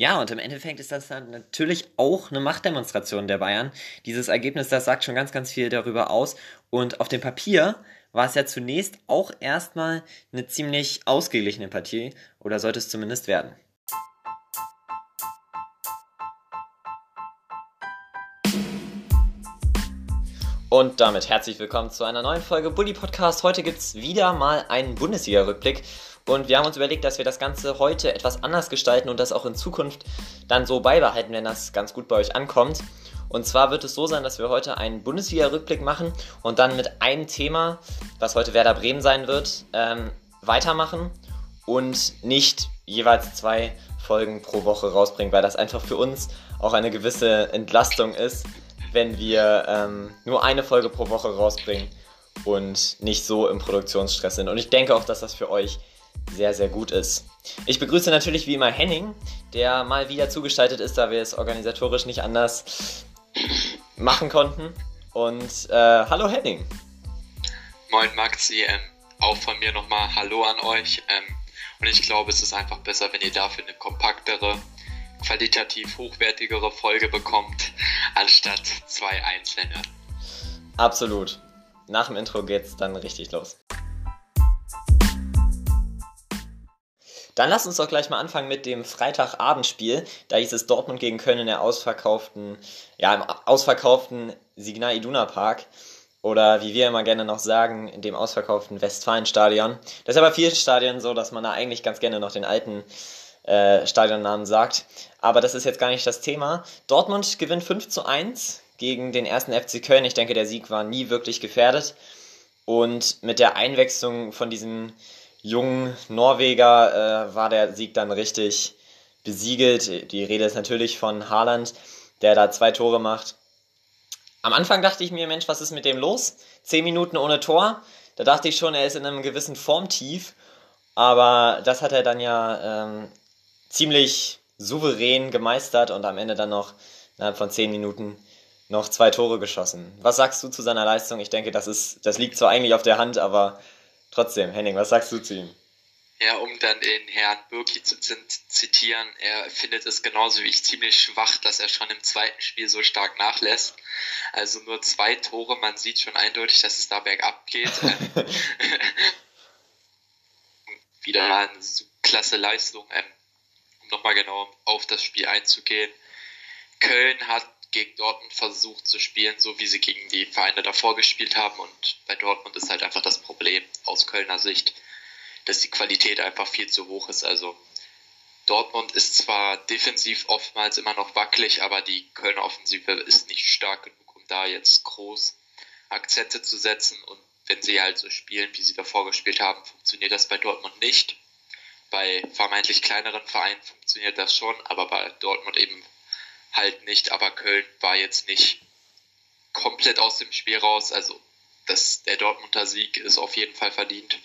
Ja, und im Endeffekt ist das dann natürlich auch eine Machtdemonstration der Bayern. Dieses Ergebnis, das sagt schon ganz, ganz viel darüber aus. Und auf dem Papier war es ja zunächst auch erstmal eine ziemlich ausgeglichene Partie, oder sollte es zumindest werden. Und damit herzlich willkommen zu einer neuen Folge Bully Podcast. Heute gibt es wieder mal einen Bundesliga-Rückblick. Und wir haben uns überlegt, dass wir das Ganze heute etwas anders gestalten und das auch in Zukunft dann so beibehalten, wenn das ganz gut bei euch ankommt. Und zwar wird es so sein, dass wir heute einen Bundesliga-Rückblick machen und dann mit einem Thema, was heute Werder Bremen sein wird, ähm, weitermachen und nicht jeweils zwei Folgen pro Woche rausbringen, weil das einfach für uns auch eine gewisse Entlastung ist, wenn wir ähm, nur eine Folge pro Woche rausbringen und nicht so im Produktionsstress sind. Und ich denke auch, dass das für euch sehr, sehr gut ist. Ich begrüße natürlich wie immer Henning, der mal wieder zugestaltet ist, da wir es organisatorisch nicht anders machen konnten. Und äh, hallo Henning. Moin Maxi, ähm, auch von mir nochmal Hallo an euch. Ähm, und ich glaube, es ist einfach besser, wenn ihr dafür eine kompaktere, qualitativ hochwertigere Folge bekommt, anstatt zwei einzelne. Absolut. Nach dem Intro geht's dann richtig los. Dann lass uns doch gleich mal anfangen mit dem Freitagabendspiel. Da hieß es Dortmund gegen Köln in der ausverkauften, ja, im ausverkauften Signal Iduna Park. Oder wie wir immer gerne noch sagen, in dem ausverkauften Westfalenstadion. Das ist aber vielen Stadien so, dass man da eigentlich ganz gerne noch den alten äh, Stadionnamen sagt. Aber das ist jetzt gar nicht das Thema. Dortmund gewinnt 5 zu 1 gegen den ersten FC Köln. Ich denke, der Sieg war nie wirklich gefährdet. Und mit der Einwechslung von diesem jungen Norweger äh, war der Sieg dann richtig besiegelt. Die Rede ist natürlich von Haaland, der da zwei Tore macht. Am Anfang dachte ich mir, Mensch, was ist mit dem los? Zehn Minuten ohne Tor. Da dachte ich schon, er ist in einem gewissen Formtief. Aber das hat er dann ja ähm, ziemlich souverän gemeistert und am Ende dann noch innerhalb von zehn Minuten noch zwei Tore geschossen. Was sagst du zu seiner Leistung? Ich denke, das ist, das liegt zwar eigentlich auf der Hand, aber Trotzdem, Henning, was sagst du zu ihm? Ja, um dann den Herrn Birki zu zitieren, er findet es genauso wie ich ziemlich schwach, dass er schon im zweiten Spiel so stark nachlässt. Also nur zwei Tore, man sieht schon eindeutig, dass es da bergab geht. Wieder eine klasse Leistung, ähm, um nochmal genau auf das Spiel einzugehen. Köln hat gegen Dortmund versucht zu spielen, so wie sie gegen die Vereine davor gespielt haben. Und bei Dortmund ist halt einfach das Problem aus Kölner Sicht, dass die Qualität einfach viel zu hoch ist. Also Dortmund ist zwar defensiv oftmals immer noch wackelig, aber die Kölner Offensive ist nicht stark genug, um da jetzt groß Akzente zu setzen. Und wenn sie halt so spielen, wie sie davor gespielt haben, funktioniert das bei Dortmund nicht. Bei vermeintlich kleineren Vereinen funktioniert das schon, aber bei Dortmund eben halt nicht, aber Köln war jetzt nicht komplett aus dem Spiel raus. Also das, der Dortmunder Sieg ist auf jeden Fall verdient.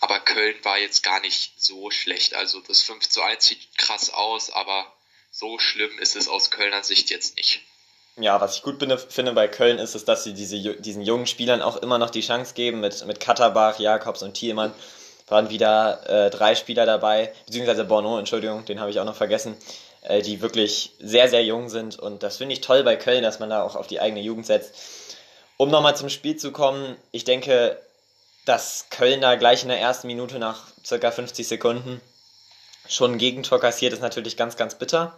Aber Köln war jetzt gar nicht so schlecht. Also das 5 zu 1 sieht krass aus, aber so schlimm ist es aus Kölner Sicht jetzt nicht. Ja, was ich gut finde bei Köln ist, ist, dass sie diese, diesen jungen Spielern auch immer noch die Chance geben. Mit, mit Katterbach, Jakobs und Thielmann waren wieder äh, drei Spieler dabei, beziehungsweise Bono, Entschuldigung, den habe ich auch noch vergessen, äh, die wirklich sehr, sehr jung sind. Und das finde ich toll bei Köln, dass man da auch auf die eigene Jugend setzt. Um nochmal zum Spiel zu kommen, ich denke, dass Köln da gleich in der ersten Minute nach circa 50 Sekunden schon ein Gegentor kassiert, ist natürlich ganz, ganz bitter.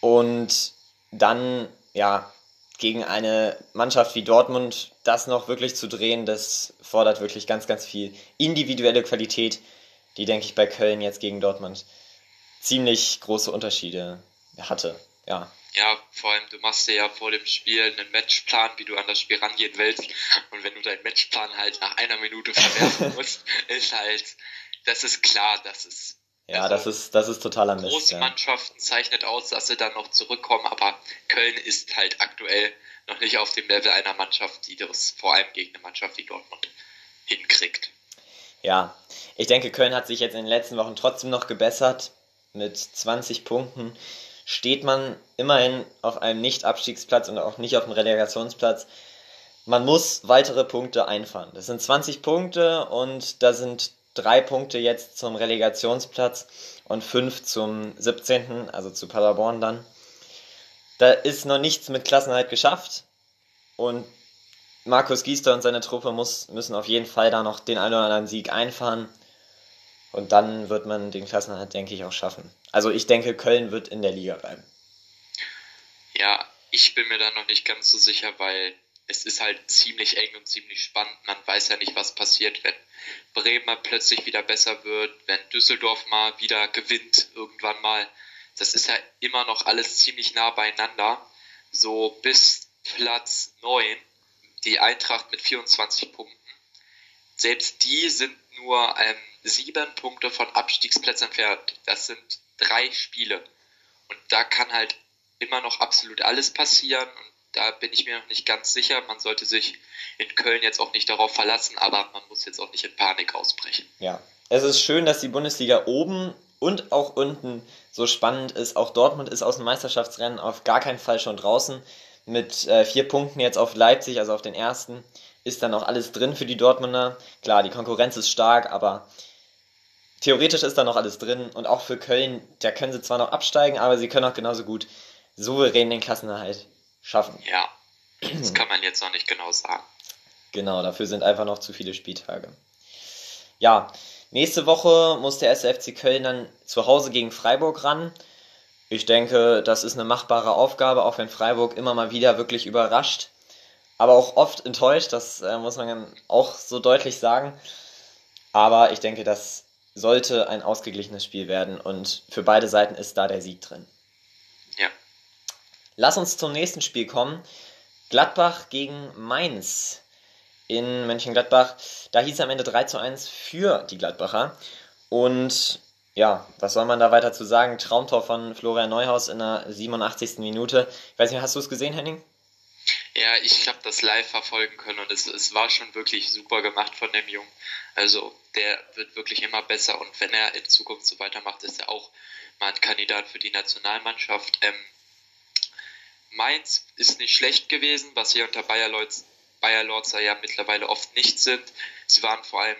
Und dann, ja, gegen eine Mannschaft wie Dortmund das noch wirklich zu drehen, das fordert wirklich ganz, ganz viel individuelle Qualität, die, denke ich, bei Köln jetzt gegen Dortmund ziemlich große Unterschiede hatte. Ja. Ja, vor allem, du machst dir ja vor dem Spiel einen Matchplan, wie du an das Spiel rangehen willst. Und wenn du deinen Matchplan halt nach einer Minute verwerfen musst, ist halt, das ist klar, das ist. Ja, also, das ist, das ist totaler Mist. Große ja. Mannschaften zeichnet aus, dass sie dann noch zurückkommen, aber Köln ist halt aktuell noch nicht auf dem Level einer Mannschaft, die das vor allem gegen eine Mannschaft wie Dortmund hinkriegt. Ja, ich denke, Köln hat sich jetzt in den letzten Wochen trotzdem noch gebessert mit 20 Punkten steht man immerhin auf einem Nicht-Abstiegsplatz und auch nicht auf einem Relegationsplatz. Man muss weitere Punkte einfahren. Das sind 20 Punkte und da sind drei Punkte jetzt zum Relegationsplatz. und 5 zum 17., also zu Paderborn dann. Da ist noch nichts mit Klassenheit geschafft und Markus Giester und seine Truppe muss, müssen auf jeden Fall da noch den einen oder anderen Sieg einfahren. Und dann wird man den Klassenhalt, denke ich, auch schaffen. Also ich denke, Köln wird in der Liga bleiben. Ja, ich bin mir da noch nicht ganz so sicher, weil es ist halt ziemlich eng und ziemlich spannend. Man weiß ja nicht, was passiert, wenn Bremen mal plötzlich wieder besser wird, wenn Düsseldorf mal wieder gewinnt irgendwann mal. Das ist ja immer noch alles ziemlich nah beieinander. So bis Platz 9, die Eintracht mit 24 Punkten. Selbst die sind nur ähm, sieben Punkte von Abstiegsplätzen entfernt. Das sind drei Spiele. Und da kann halt immer noch absolut alles passieren. Und da bin ich mir noch nicht ganz sicher. Man sollte sich in Köln jetzt auch nicht darauf verlassen, aber man muss jetzt auch nicht in Panik ausbrechen. Ja, es ist schön, dass die Bundesliga oben und auch unten so spannend ist. Auch Dortmund ist aus dem Meisterschaftsrennen auf gar keinen Fall schon draußen. Mit äh, vier Punkten jetzt auf Leipzig, also auf den ersten, ist dann auch alles drin für die Dortmunder. Klar, die Konkurrenz ist stark, aber theoretisch ist da noch alles drin. Und auch für Köln, da können sie zwar noch absteigen, aber sie können auch genauso gut souverän den Klassenerhalt schaffen. Ja, das kann man jetzt noch nicht genau sagen. Genau, dafür sind einfach noch zu viele Spieltage. Ja, nächste Woche muss der SFC Köln dann zu Hause gegen Freiburg ran. Ich denke, das ist eine machbare Aufgabe, auch wenn Freiburg immer mal wieder wirklich überrascht, aber auch oft enttäuscht, das äh, muss man auch so deutlich sagen. Aber ich denke, das sollte ein ausgeglichenes Spiel werden und für beide Seiten ist da der Sieg drin. Lass uns zum nächsten Spiel kommen. Gladbach gegen Mainz in Mönchengladbach. Da hieß es am Ende 3 zu 1 für die Gladbacher. Und ja, was soll man da weiter zu sagen? Traumtor von Florian Neuhaus in der 87. Minute. Ich weiß nicht, hast du es gesehen, Henning? Ja, ich habe das live verfolgen können und es, es war schon wirklich super gemacht von dem Jungen. Also der wird wirklich immer besser und wenn er in Zukunft so weitermacht, ist er auch mal ein Kandidat für die Nationalmannschaft. Ähm, Mainz ist nicht schlecht gewesen, was sie unter Bayer Lords, Bayer Lords ja mittlerweile oft nicht sind. Sie waren vor allem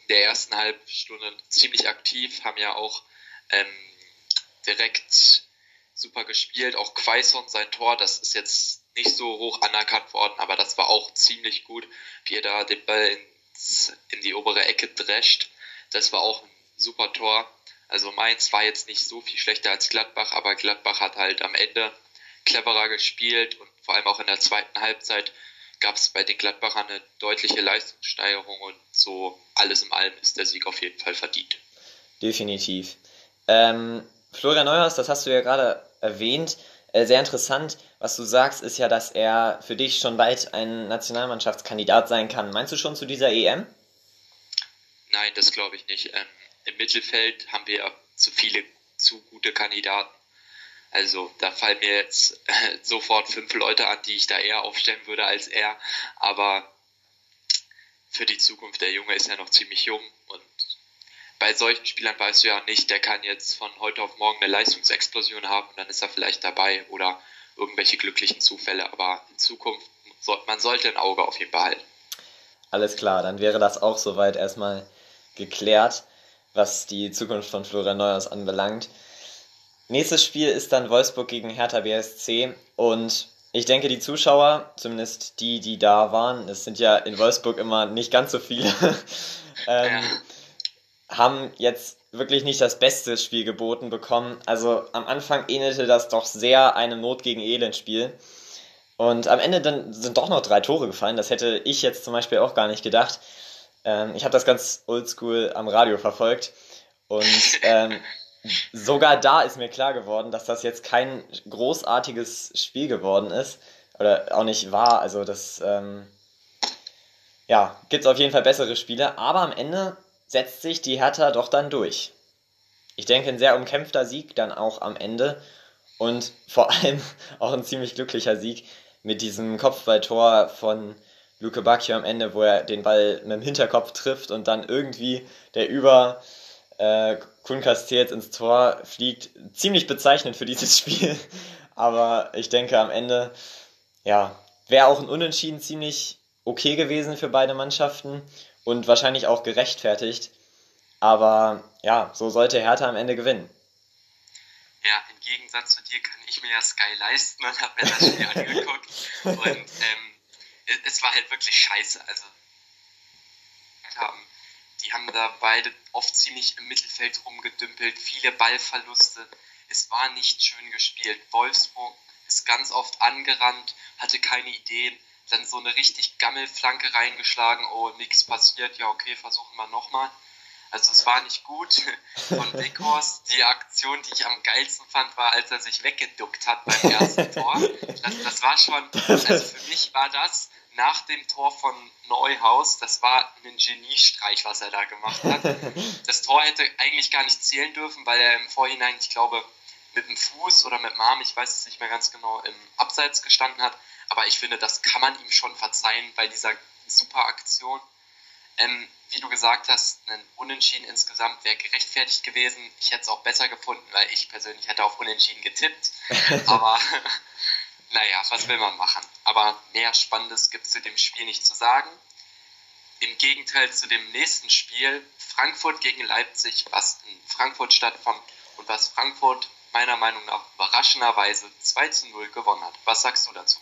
in der ersten Halbstunde ziemlich aktiv, haben ja auch ähm, direkt super gespielt. Auch Quaison, sein Tor, das ist jetzt nicht so hoch anerkannt worden, aber das war auch ziemlich gut, wie er da den Ball ins, in die obere Ecke drescht. Das war auch ein super Tor. Also Mainz war jetzt nicht so viel schlechter als Gladbach, aber Gladbach hat halt am Ende cleverer gespielt und vor allem auch in der zweiten Halbzeit gab es bei den Gladbachern eine deutliche Leistungssteigerung und so alles in allem ist der Sieg auf jeden Fall verdient. Definitiv. Ähm, Florian Neuhaus, das hast du ja gerade erwähnt, äh, sehr interessant. Was du sagst, ist ja, dass er für dich schon bald ein Nationalmannschaftskandidat sein kann. Meinst du schon zu dieser EM? Nein, das glaube ich nicht. Ähm, Im Mittelfeld haben wir zu viele zu gute Kandidaten. Also da fallen mir jetzt äh, sofort fünf Leute an, die ich da eher aufstellen würde als er. Aber für die Zukunft, der Junge ist ja noch ziemlich jung und bei solchen Spielern weißt du ja nicht, der kann jetzt von heute auf morgen eine Leistungsexplosion haben und dann ist er vielleicht dabei oder irgendwelche glücklichen Zufälle. Aber in Zukunft, man sollte ein Auge auf ihn behalten. Alles klar, dann wäre das auch soweit erstmal geklärt, was die Zukunft von Florian Neuers anbelangt. Nächstes Spiel ist dann Wolfsburg gegen Hertha BSC und ich denke, die Zuschauer, zumindest die, die da waren, es sind ja in Wolfsburg immer nicht ganz so viele, ähm, haben jetzt wirklich nicht das beste Spiel geboten bekommen. Also am Anfang ähnelte das doch sehr einem Not gegen Elend Spiel. Und am Ende dann sind doch noch drei Tore gefallen. Das hätte ich jetzt zum Beispiel auch gar nicht gedacht. Ähm, ich habe das ganz oldschool am Radio verfolgt. Und ähm, sogar da ist mir klar geworden, dass das jetzt kein großartiges Spiel geworden ist. Oder auch nicht war. Also das, ähm, ja, gibt es auf jeden Fall bessere Spiele. Aber am Ende setzt sich die Hertha doch dann durch. Ich denke, ein sehr umkämpfter Sieg dann auch am Ende. Und vor allem auch ein ziemlich glücklicher Sieg mit diesem Kopfballtor von Luke Bacchio am Ende, wo er den Ball mit dem Hinterkopf trifft und dann irgendwie der über äh, Kun Castells ins Tor fliegt. Ziemlich bezeichnend für dieses Spiel. Aber ich denke am Ende, ja, wäre auch ein Unentschieden ziemlich okay gewesen für beide Mannschaften und wahrscheinlich auch gerechtfertigt. Aber ja, so sollte Hertha am Ende gewinnen. Ja, im Gegensatz zu dir kann ich mir ja Sky leisten und habe mir das Spiel angeguckt. Und ähm, es war halt wirklich scheiße. Also, haben, die haben da beide oft ziemlich im Mittelfeld rumgedümpelt, viele Ballverluste. Es war nicht schön gespielt. Wolfsburg ist ganz oft angerannt, hatte keine Ideen. Dann so eine richtig Gammelflanke reingeschlagen. Oh, nichts passiert. Ja, okay, versuchen wir nochmal. Also es war nicht gut von Weghorst. Die Aktion, die ich am geilsten fand, war, als er sich weggeduckt hat beim ersten Tor. Das, das war schon, also für mich war das nach dem Tor von Neuhaus, das war ein Geniestreich, was er da gemacht hat. Das Tor hätte eigentlich gar nicht zählen dürfen, weil er im Vorhinein, ich glaube, mit dem Fuß oder mit dem Arm, ich weiß es nicht mehr ganz genau, im Abseits gestanden hat. Aber ich finde, das kann man ihm schon verzeihen bei dieser super Aktion. Ähm, wie du gesagt hast, ein Unentschieden insgesamt wäre gerechtfertigt gewesen. Ich hätte es auch besser gefunden, weil ich persönlich hätte auf Unentschieden getippt. Aber naja, was will man machen? Aber mehr Spannendes gibt es zu dem Spiel nicht zu sagen. Im Gegenteil zu dem nächsten Spiel, Frankfurt gegen Leipzig, was in Frankfurt stattfand und was Frankfurt meiner Meinung nach überraschenderweise 2 zu 0 gewonnen hat. Was sagst du dazu?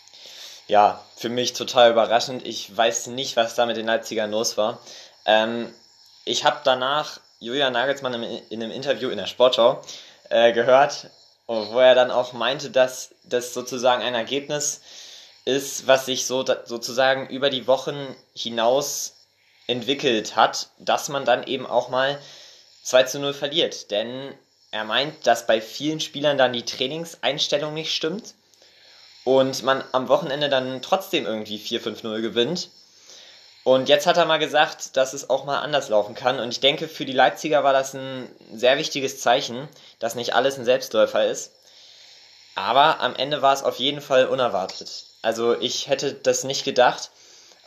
Ja, für mich total überraschend. Ich weiß nicht, was da mit den Leipzigern los war. Ähm, ich habe danach Julian Nagelsmann in, in einem Interview in der Sportschau äh, gehört, wo er dann auch meinte, dass das sozusagen ein Ergebnis ist, was sich so sozusagen über die Wochen hinaus entwickelt hat, dass man dann eben auch mal 2 zu 0 verliert. Denn er meint, dass bei vielen Spielern dann die Trainingseinstellung nicht stimmt und man am Wochenende dann trotzdem irgendwie 4-5-0 gewinnt. Und jetzt hat er mal gesagt, dass es auch mal anders laufen kann. Und ich denke, für die Leipziger war das ein sehr wichtiges Zeichen, dass nicht alles ein Selbstläufer ist. Aber am Ende war es auf jeden Fall unerwartet. Also ich hätte das nicht gedacht.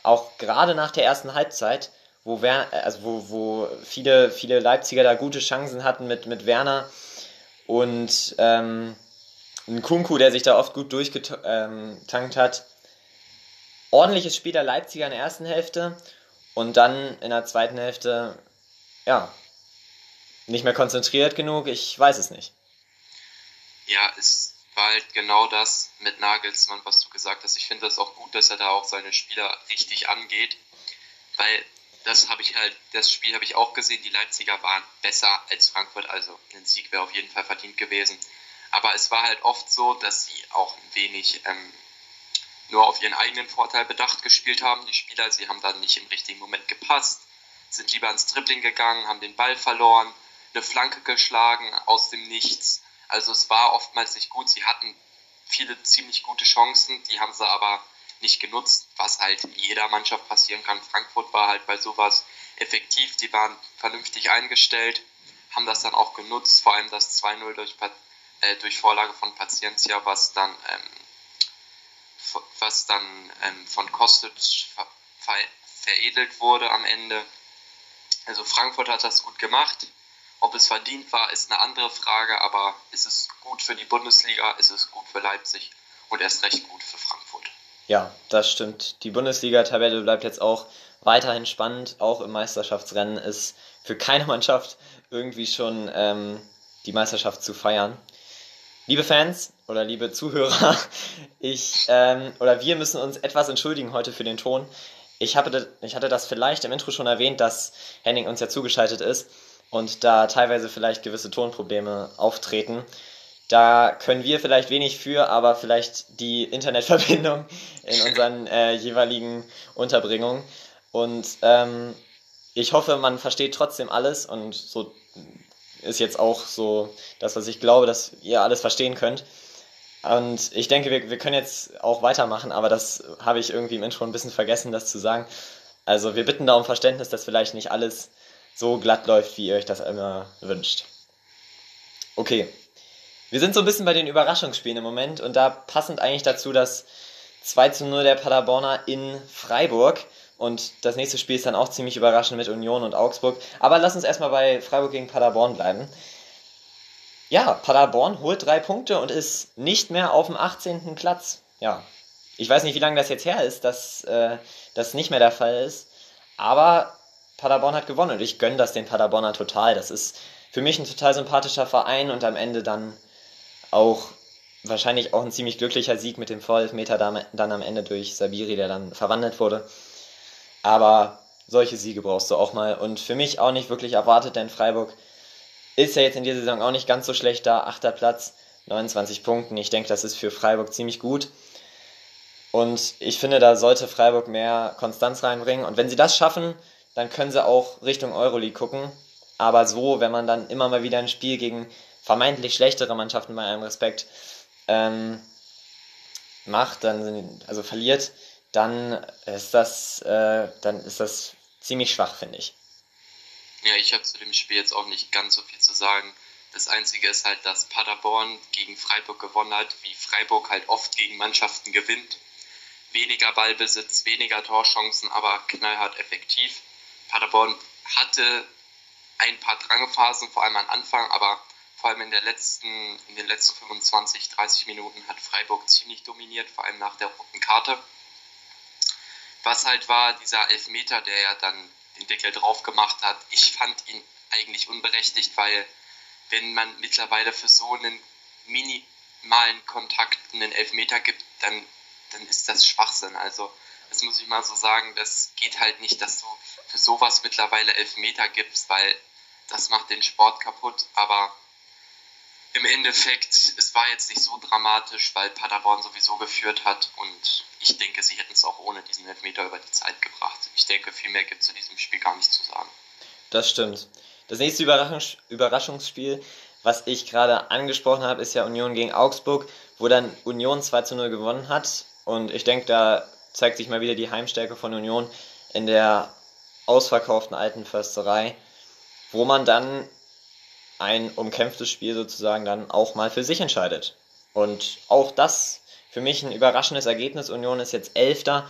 Auch gerade nach der ersten Halbzeit, wo, Wer also wo, wo viele, viele Leipziger da gute Chancen hatten mit, mit Werner und ähm, ein Kunku, der sich da oft gut durchgetankt hat. Ordentliches Spiel der Leipziger in der ersten Hälfte und dann in der zweiten Hälfte, ja, nicht mehr konzentriert genug, ich weiß es nicht. Ja, es war halt genau das mit Nagelsmann, was du gesagt hast. Ich finde das auch gut, dass er da auch seine Spieler richtig angeht, weil das habe ich halt, das Spiel habe ich auch gesehen, die Leipziger waren besser als Frankfurt, also ein Sieg wäre auf jeden Fall verdient gewesen. Aber es war halt oft so, dass sie auch ein wenig ähm, nur auf ihren eigenen Vorteil bedacht gespielt haben, die Spieler. Sie haben dann nicht im richtigen Moment gepasst, sind lieber ins Dribbling gegangen, haben den Ball verloren, eine Flanke geschlagen aus dem Nichts. Also es war oftmals nicht gut. Sie hatten viele ziemlich gute Chancen, die haben sie aber nicht genutzt, was halt jeder Mannschaft passieren kann. Frankfurt war halt bei sowas effektiv, die waren vernünftig eingestellt, haben das dann auch genutzt, vor allem das 2-0 durch äh, durch Vorlage von Paciencia, was dann, ähm, was dann ähm, von Kostic ver ver veredelt wurde am Ende. Also Frankfurt hat das gut gemacht. Ob es verdient war, ist eine andere Frage, aber ist es gut für die Bundesliga, ist es gut für Leipzig und erst recht gut für Frankfurt. Ja, das stimmt. Die Bundesliga-Tabelle bleibt jetzt auch weiterhin spannend. Auch im Meisterschaftsrennen ist für keine Mannschaft irgendwie schon ähm, die Meisterschaft zu feiern. Liebe Fans oder liebe Zuhörer, ich ähm, oder wir müssen uns etwas entschuldigen heute für den Ton. Ich, habe, ich hatte das vielleicht im Intro schon erwähnt, dass Henning uns ja zugeschaltet ist und da teilweise vielleicht gewisse Tonprobleme auftreten. Da können wir vielleicht wenig für, aber vielleicht die Internetverbindung in unseren äh, jeweiligen Unterbringungen. Und ähm, ich hoffe, man versteht trotzdem alles und so ist jetzt auch so das, was ich glaube, dass ihr alles verstehen könnt. Und ich denke, wir, wir können jetzt auch weitermachen, aber das habe ich irgendwie im Intro ein bisschen vergessen, das zu sagen. Also wir bitten da um Verständnis, dass vielleicht nicht alles so glatt läuft, wie ihr euch das immer wünscht. Okay. Wir sind so ein bisschen bei den Überraschungsspielen im Moment und da passend eigentlich dazu das 2 zu 0 der Paderborner in Freiburg. Und das nächste Spiel ist dann auch ziemlich überraschend mit Union und Augsburg. Aber lass uns erstmal bei Freiburg gegen Paderborn bleiben. Ja, Paderborn holt drei Punkte und ist nicht mehr auf dem 18. Platz. Ja, ich weiß nicht, wie lange das jetzt her ist, dass äh, das nicht mehr der Fall ist. Aber Paderborn hat gewonnen und ich gönne das den Paderborner total. Das ist für mich ein total sympathischer Verein und am Ende dann auch wahrscheinlich auch ein ziemlich glücklicher Sieg mit dem Vorelfmeter dann am Ende durch Sabiri, der dann verwandelt wurde. Aber solche Siege brauchst du auch mal und für mich auch nicht wirklich erwartet, denn Freiburg ist ja jetzt in dieser Saison auch nicht ganz so schlecht da. Achter Platz, 29 Punkten. Ich denke, das ist für Freiburg ziemlich gut. Und ich finde, da sollte Freiburg mehr Konstanz reinbringen. Und wenn sie das schaffen, dann können sie auch Richtung Euroleague gucken. Aber so, wenn man dann immer mal wieder ein Spiel gegen vermeintlich schlechtere Mannschaften bei einem Respekt ähm, macht, dann sind, also verliert, dann ist das, äh, dann ist das ziemlich schwach, finde ich. Ja, ich habe zu dem Spiel jetzt auch nicht ganz so viel zu sagen. Das Einzige ist halt, dass Paderborn gegen Freiburg gewonnen hat, wie Freiburg halt oft gegen Mannschaften gewinnt. Weniger Ballbesitz, weniger Torchancen, aber knallhart effektiv. Paderborn hatte ein paar Drangephasen, vor allem am Anfang, aber vor allem in, der letzten, in den letzten 25, 30 Minuten hat Freiburg ziemlich dominiert, vor allem nach der roten Karte. Was halt war, dieser Elfmeter, der ja dann den Deckel drauf gemacht hat. Ich fand ihn eigentlich unberechtigt, weil wenn man mittlerweile für so einen minimalen Kontakt einen Elfmeter gibt, dann, dann ist das Schwachsinn. Also das muss ich mal so sagen, das geht halt nicht, dass du für sowas mittlerweile Elfmeter gibst, weil das macht den Sport kaputt. Aber im Endeffekt, es war jetzt nicht so dramatisch, weil Paderborn sowieso geführt hat und ich denke, sie hätten es auch ohne diesen Elfmeter über die Zeit gebracht. Ich denke, viel mehr gibt es zu diesem Spiel gar nicht zu sagen. Das stimmt. Das nächste Überraschungs Überraschungsspiel, was ich gerade angesprochen habe, ist ja Union gegen Augsburg, wo dann Union 2 zu 0 gewonnen hat. Und ich denke, da zeigt sich mal wieder die Heimstärke von Union in der ausverkauften alten Försterei, wo man dann ein umkämpftes Spiel sozusagen dann auch mal für sich entscheidet. Und auch das für mich ein überraschendes Ergebnis. Union ist jetzt Elfter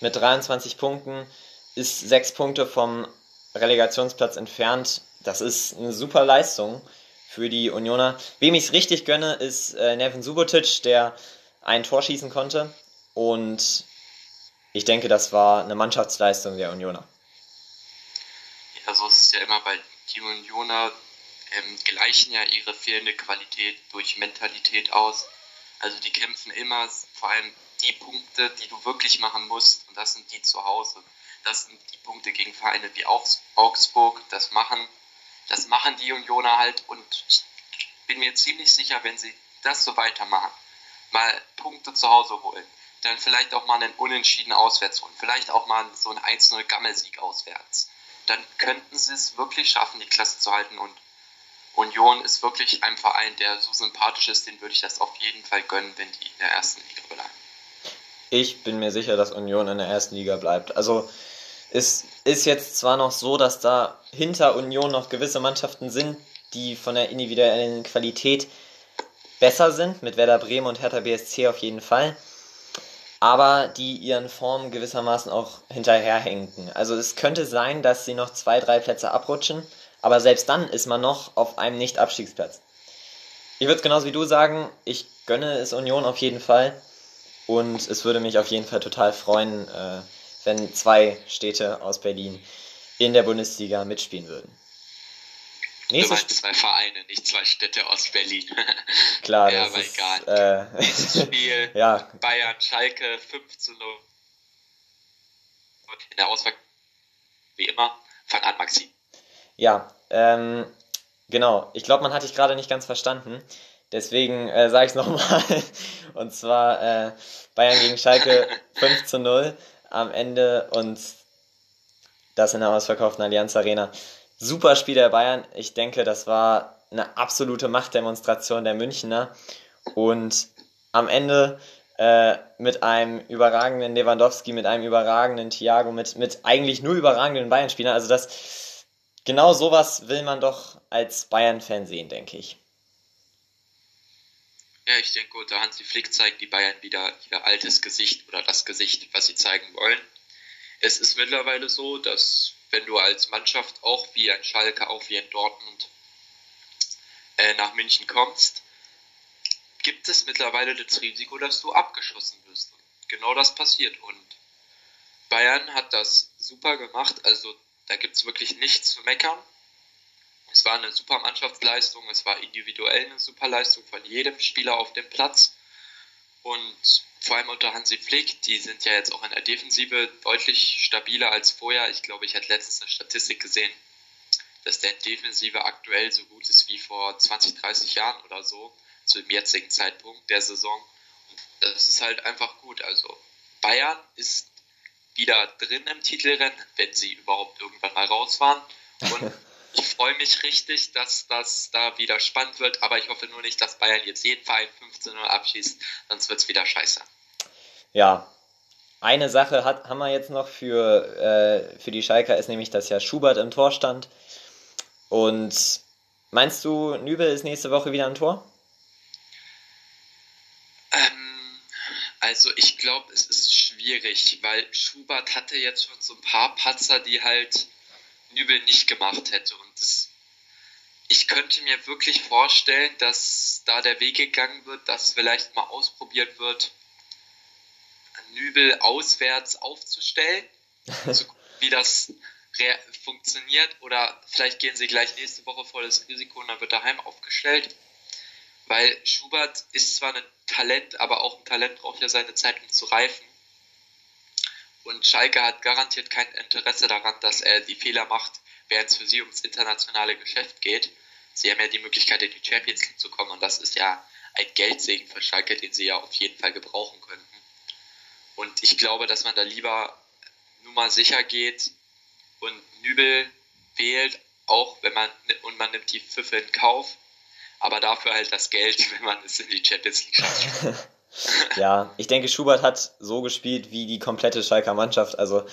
mit 23 Punkten, ist sechs Punkte vom Relegationsplatz entfernt. Das ist eine super Leistung für die Unioner. Wem ich es richtig gönne, ist äh, Nevin Subotic, der ein Tor schießen konnte. Und ich denke, das war eine Mannschaftsleistung der Unioner. Ja, so ist es ja immer bei die Unioner ähm, gleichen ja ihre fehlende Qualität durch Mentalität aus. Also die kämpfen immer, vor allem die Punkte, die du wirklich machen musst, und das sind die zu Hause. Das sind die Punkte gegen Vereine wie Augsburg, das machen, das machen die Unioner halt und ich bin mir ziemlich sicher, wenn sie das so weitermachen, mal Punkte zu Hause holen, dann vielleicht auch mal einen Unentschieden auswärts holen, vielleicht auch mal so einen 1-0 Gammelsieg auswärts, dann könnten sie es wirklich schaffen, die Klasse zu halten und Union ist wirklich ein Verein, der so sympathisch ist, den würde ich das auf jeden Fall gönnen, wenn die in der ersten Liga bleiben. Ich bin mir sicher, dass Union in der ersten Liga bleibt. Also es ist jetzt zwar noch so, dass da hinter Union noch gewisse Mannschaften sind, die von der individuellen Qualität besser sind, mit Werder Bremen und Hertha BSC auf jeden Fall, aber die ihren Formen gewissermaßen auch hinterherhinken. Also es könnte sein, dass sie noch zwei, drei Plätze abrutschen, aber selbst dann ist man noch auf einem Nicht-Abstiegsplatz. Ich würde es genauso wie du sagen, ich gönne es Union auf jeden Fall. Und es würde mich auf jeden Fall total freuen, äh, wenn zwei Städte aus Berlin in der Bundesliga mitspielen würden. Nächstes du zwei Vereine, nicht zwei Städte aus Berlin. Klar, ja, das aber ist, egal. Äh, Spiel ja. Bayern, Schalke 5 zu 0. In der Auswahl, wie immer, fang an, Maxi. Ja, ähm, genau. Ich glaube, man hat dich gerade nicht ganz verstanden. Deswegen äh, sage ich es nochmal. Und zwar äh, Bayern gegen Schalke 5 zu 0 am Ende und das in der ausverkauften Allianz Arena. Super Spiel der Bayern. Ich denke, das war eine absolute Machtdemonstration der Münchner. Und am Ende äh, mit einem überragenden Lewandowski, mit einem überragenden Thiago, mit, mit eigentlich nur überragenden Bayern-Spielern. Also das genau sowas will man doch als Bayern-Fan sehen, denke ich. Ja, ich denke, unter Hansi Flick zeigt die Bayern wieder ihr altes Gesicht oder das Gesicht, was sie zeigen wollen. Es ist mittlerweile so, dass wenn du als Mannschaft auch wie ein Schalke, auch wie ein Dortmund äh, nach München kommst, gibt es mittlerweile das Risiko, dass du abgeschossen wirst. Und genau das passiert. Und Bayern hat das super gemacht. Also Da gibt es wirklich nichts zu meckern. Es war eine super Mannschaftsleistung, es war individuell eine super Leistung von jedem Spieler auf dem Platz. Und vor allem unter Hansi Flick, die sind ja jetzt auch in der Defensive deutlich stabiler als vorher. Ich glaube, ich hatte letztens eine Statistik gesehen, dass der Defensive aktuell so gut ist wie vor 20, 30 Jahren oder so, zu dem jetzigen Zeitpunkt der Saison. Und das ist halt einfach gut. Also Bayern ist wieder drin im Titelrennen, wenn sie überhaupt irgendwann mal raus waren. Und ich freue mich richtig, dass das da wieder spannend wird, aber ich hoffe nur nicht, dass Bayern jetzt jeden Verein 15-0 abschießt, sonst wird es wieder scheiße. Ja, eine Sache hat, haben wir jetzt noch für, äh, für die Schalker, ist nämlich, dass ja Schubert im Tor stand. Und meinst du, Nübel ist nächste Woche wieder im Tor? Ähm, also ich glaube, es ist schwierig, weil Schubert hatte jetzt schon so ein paar Patzer, die halt Nübel nicht gemacht hätte. Und das, ich könnte mir wirklich vorstellen, dass da der Weg gegangen wird, dass vielleicht mal ausprobiert wird, Nübel auswärts aufzustellen, so wie das funktioniert. Oder vielleicht gehen sie gleich nächste Woche vor das Risiko und dann wird daheim aufgestellt. Weil Schubert ist zwar ein Talent, aber auch ein Talent braucht ja seine Zeit, um zu reifen. Und Schalke hat garantiert kein Interesse daran, dass er die Fehler macht, während es für sie ums internationale Geschäft geht. Sie haben ja die Möglichkeit, in die Champions League zu kommen und das ist ja ein Geldsegen für Schalke, den sie ja auf jeden Fall gebrauchen könnten. Und ich glaube, dass man da lieber nur mal sicher geht und Nübel wählt, auch wenn man und man nimmt die Pfiffe in Kauf, aber dafür halt das Geld, wenn man es in die Champions League schafft. ja, ich denke, Schubert hat so gespielt wie die komplette Schalker Mannschaft. Also,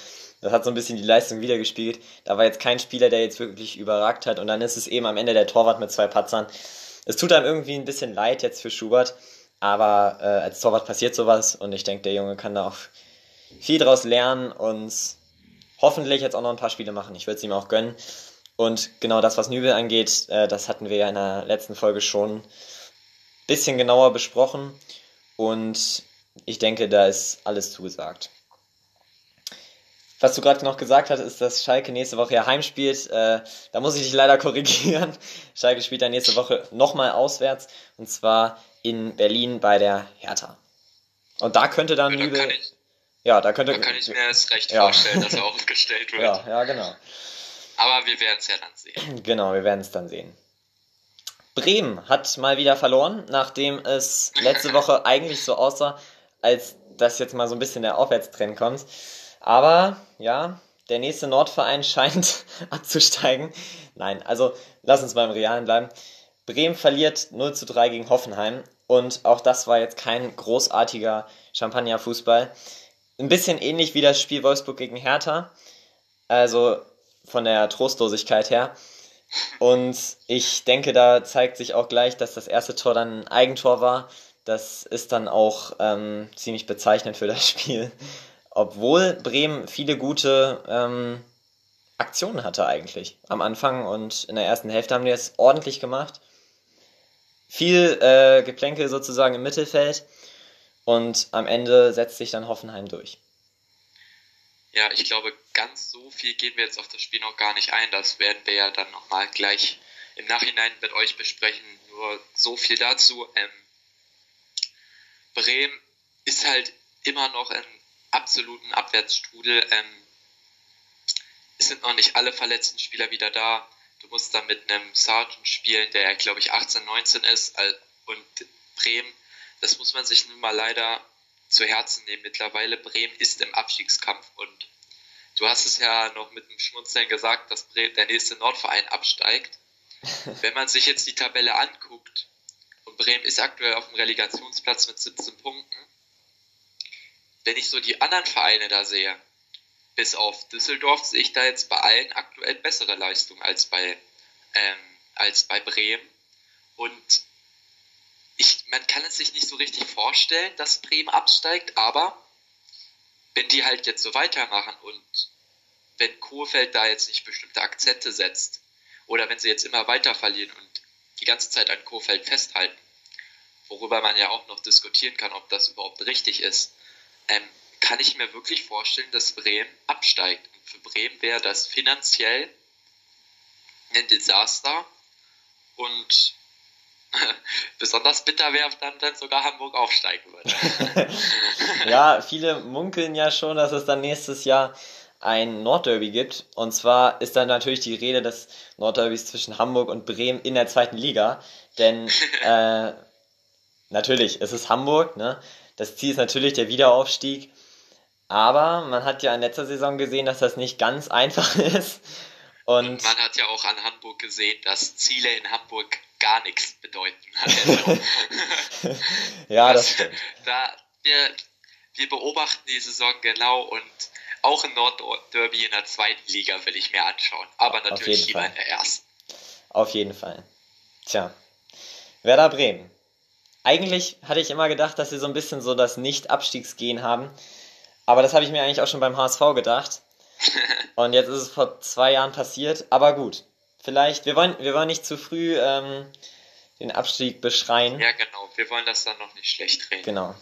das hat so ein bisschen die Leistung wiedergespielt. Da war jetzt kein Spieler, der jetzt wirklich überragt hat. Und dann ist es eben am Ende der Torwart mit zwei Patzern. Es tut einem irgendwie ein bisschen leid jetzt für Schubert. Aber äh, als Torwart passiert sowas. Und ich denke, der Junge kann da auch viel draus lernen und hoffentlich jetzt auch noch ein paar Spiele machen. Ich würde es ihm auch gönnen. Und genau das, was Nübel angeht, äh, das hatten wir ja in der letzten Folge schon ein bisschen genauer besprochen. Und ich denke, da ist alles zugesagt. Was du gerade noch gesagt hast, ist, dass Schalke nächste Woche ja heimspielt. Äh, da muss ich dich leider korrigieren. Schalke spielt dann nächste Woche nochmal auswärts. Und zwar in Berlin bei der Hertha. Und da könnte dann ja, Nübel. Ja, da könnte. Da kann ich mir das recht ja. vorstellen, dass er aufgestellt wird. Ja, ja, genau. Aber wir werden es ja dann sehen. Genau, wir werden es dann sehen. Bremen hat mal wieder verloren, nachdem es letzte Woche eigentlich so aussah, als dass jetzt mal so ein bisschen der Aufwärtstrend kommt. Aber ja, der nächste Nordverein scheint abzusteigen. Nein, also lass uns beim Realen bleiben. Bremen verliert 0 zu 3 gegen Hoffenheim und auch das war jetzt kein großartiger Champagner-Fußball. Ein bisschen ähnlich wie das Spiel Wolfsburg gegen Hertha, also von der Trostlosigkeit her. Und ich denke, da zeigt sich auch gleich, dass das erste Tor dann ein Eigentor war. Das ist dann auch ähm, ziemlich bezeichnend für das Spiel. Obwohl Bremen viele gute ähm, Aktionen hatte eigentlich am Anfang und in der ersten Hälfte haben die es ordentlich gemacht. Viel äh, Geplänkel sozusagen im Mittelfeld und am Ende setzt sich dann Hoffenheim durch. Ja, ich glaube, ganz so viel gehen wir jetzt auf das Spiel noch gar nicht ein. Das werden wir ja dann nochmal gleich im Nachhinein mit euch besprechen. Nur so viel dazu. Ähm, Bremen ist halt immer noch im absoluten Abwärtsstrudel. Ähm, es sind noch nicht alle verletzten Spieler wieder da. Du musst dann mit einem Sergeant spielen, der, glaube ich, 18, 19 ist. Und Bremen, das muss man sich nun mal leider zu Herzen nehmen mittlerweile. Bremen ist im Abstiegskampf und du hast es ja noch mit dem Schmunzeln gesagt, dass Bremen, der nächste Nordverein absteigt. Wenn man sich jetzt die Tabelle anguckt und Bremen ist aktuell auf dem Relegationsplatz mit 17 Punkten, wenn ich so die anderen Vereine da sehe, bis auf Düsseldorf sehe ich da jetzt bei allen aktuell bessere Leistungen als bei, ähm, als bei Bremen. Und ich, man kann es sich nicht so richtig vorstellen, dass Bremen absteigt, aber wenn die halt jetzt so weitermachen und wenn Kohfeldt da jetzt nicht bestimmte Akzente setzt oder wenn sie jetzt immer weiter verlieren und die ganze Zeit an Kohfeldt festhalten, worüber man ja auch noch diskutieren kann, ob das überhaupt richtig ist, ähm, kann ich mir wirklich vorstellen, dass Bremen absteigt. Und für Bremen wäre das finanziell ein Desaster und besonders bitter wäre dann, wenn sogar Hamburg aufsteigen würde. ja, viele munkeln ja schon, dass es dann nächstes Jahr ein Nordderby gibt. Und zwar ist dann natürlich die Rede des Nordderbys zwischen Hamburg und Bremen in der zweiten Liga. Denn äh, natürlich, es ist Hamburg, ne? Das Ziel ist natürlich der Wiederaufstieg. Aber man hat ja in letzter Saison gesehen, dass das nicht ganz einfach ist. Und, und man hat ja auch an Hamburg gesehen, dass Ziele in Hamburg gar nichts bedeuten. Also, ja, das, das stimmt. Da, wir, wir beobachten die Saison genau und auch ein Nordderby in der zweiten Liga will ich mir anschauen. Aber natürlich lieber in der ersten. Auf jeden Fall. Tja. Werder Bremen. Eigentlich hatte ich immer gedacht, dass sie so ein bisschen so das Nicht-Abstiegsgehen haben. Aber das habe ich mir eigentlich auch schon beim HSV gedacht. Und jetzt ist es vor zwei Jahren passiert. Aber gut. Vielleicht, wir wollen, wir wollen nicht zu früh ähm, den Abstieg beschreien. Ja, genau. Wir wollen das dann noch nicht schlecht reden. Genau.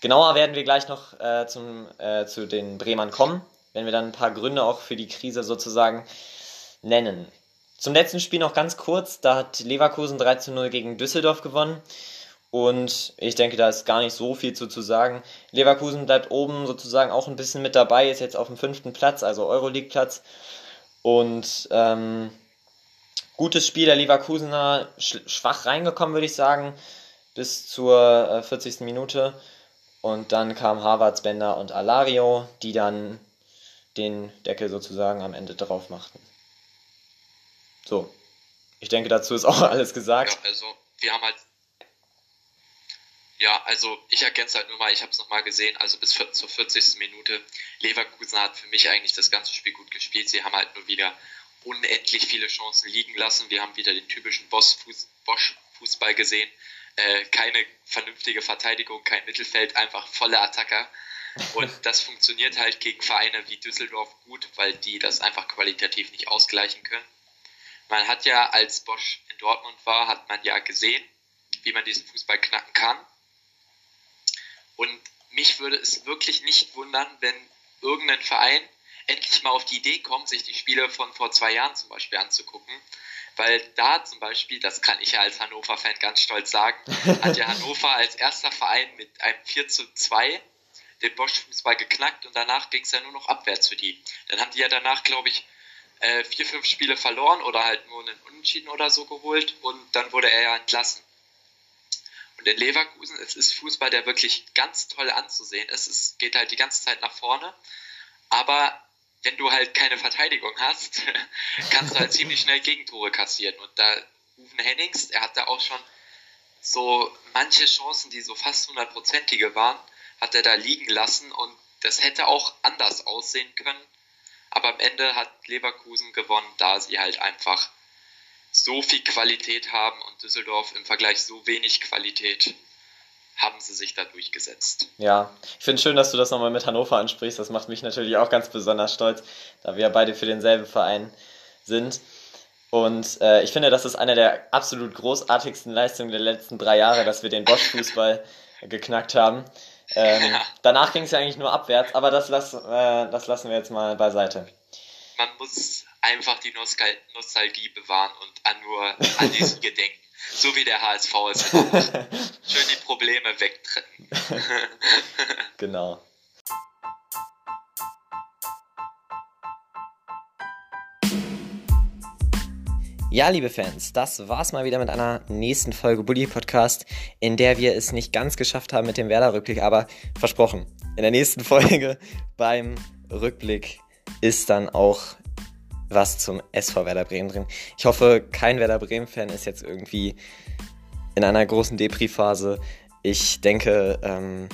Genauer werden wir gleich noch äh, zum, äh, zu den Bremern kommen, wenn wir dann ein paar Gründe auch für die Krise sozusagen nennen. Zum letzten Spiel noch ganz kurz, da hat Leverkusen 3 zu 0 gegen Düsseldorf gewonnen. Und ich denke, da ist gar nicht so viel zu, zu sagen. Leverkusen bleibt oben sozusagen auch ein bisschen mit dabei, ist jetzt auf dem fünften Platz, also Euroleague-Platz. Und ähm, gutes Spiel der Leverkusener, schwach reingekommen, würde ich sagen, bis zur äh, 40. Minute. Und dann kamen Harvards, Bender und Alario, die dann den Deckel sozusagen am Ende drauf machten. So. Ich denke, dazu ist auch alles gesagt. Ja, also wir haben halt. Ja, also ich es halt nur mal, ich habe es nochmal gesehen, also bis zur 40. Minute. Leverkusen hat für mich eigentlich das ganze Spiel gut gespielt. Sie haben halt nur wieder unendlich viele Chancen liegen lassen. Wir haben wieder den typischen Bosch-Fußball gesehen äh, keine vernünftige Verteidigung, kein Mittelfeld, einfach volle Attacker. Und das funktioniert halt gegen Vereine wie Düsseldorf gut, weil die das einfach qualitativ nicht ausgleichen können. Man hat ja, als Bosch in Dortmund war, hat man ja gesehen, wie man diesen Fußball knacken kann. Und mich würde es wirklich nicht wundern, wenn irgendein Verein endlich mal auf die Idee kommt, sich die Spiele von vor zwei Jahren zum Beispiel anzugucken weil da zum Beispiel, das kann ich ja als Hannover-Fan ganz stolz sagen, hat ja Hannover als erster Verein mit einem 4 zu 2 den Bosch-Fußball geknackt und danach ging es ja nur noch abwärts für die. Dann haben die ja danach, glaube ich, äh, vier, fünf Spiele verloren oder halt nur einen Unentschieden oder so geholt und dann wurde er ja entlassen. Und in Leverkusen, es ist Fußball, der wirklich ganz toll anzusehen ist. Es geht halt die ganze Zeit nach vorne, aber wenn du halt keine Verteidigung hast, kannst du halt ziemlich schnell Gegentore kassieren. Und da Uwe Hennings, er hat da auch schon so manche Chancen, die so fast hundertprozentige waren, hat er da liegen lassen und das hätte auch anders aussehen können. Aber am Ende hat Leverkusen gewonnen, da sie halt einfach so viel Qualität haben und Düsseldorf im Vergleich so wenig Qualität haben sie sich da durchgesetzt. Ja, ich finde es schön, dass du das nochmal mit Hannover ansprichst. Das macht mich natürlich auch ganz besonders stolz, da wir ja beide für denselben Verein sind. Und äh, ich finde, das ist eine der absolut großartigsten Leistungen der letzten drei Jahre, dass wir den Bosch-Fußball geknackt haben. Ähm, ja. Danach ging es ja eigentlich nur abwärts, aber das, lass, äh, das lassen wir jetzt mal beiseite. Man muss einfach die Nostal Nostalgie bewahren und an nur an die Siege denken. So wie der HSV es Schön die Probleme wegtreten. genau. Ja, liebe Fans, das war's mal wieder mit einer nächsten Folge Bully Podcast, in der wir es nicht ganz geschafft haben mit dem Werder-Rückblick, aber versprochen, in der nächsten Folge beim Rückblick ist dann auch was zum SV Werder Bremen drin. Ich hoffe, kein Werder Bremen-Fan ist jetzt irgendwie in einer großen Depri-Phase. Ich denke, ähm,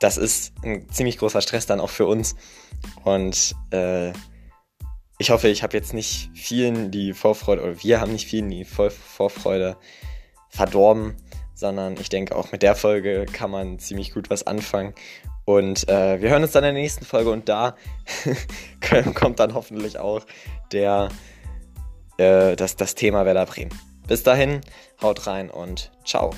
das ist ein ziemlich großer Stress dann auch für uns. Und äh, ich hoffe, ich habe jetzt nicht vielen die Vorfreude, oder wir haben nicht vielen die Vorfreude verdorben, sondern ich denke, auch mit der Folge kann man ziemlich gut was anfangen. Und äh, wir hören uns dann in der nächsten Folge und da kommt dann hoffentlich auch der, äh, das, das Thema Werder Bremen. Bis dahin, haut rein und ciao.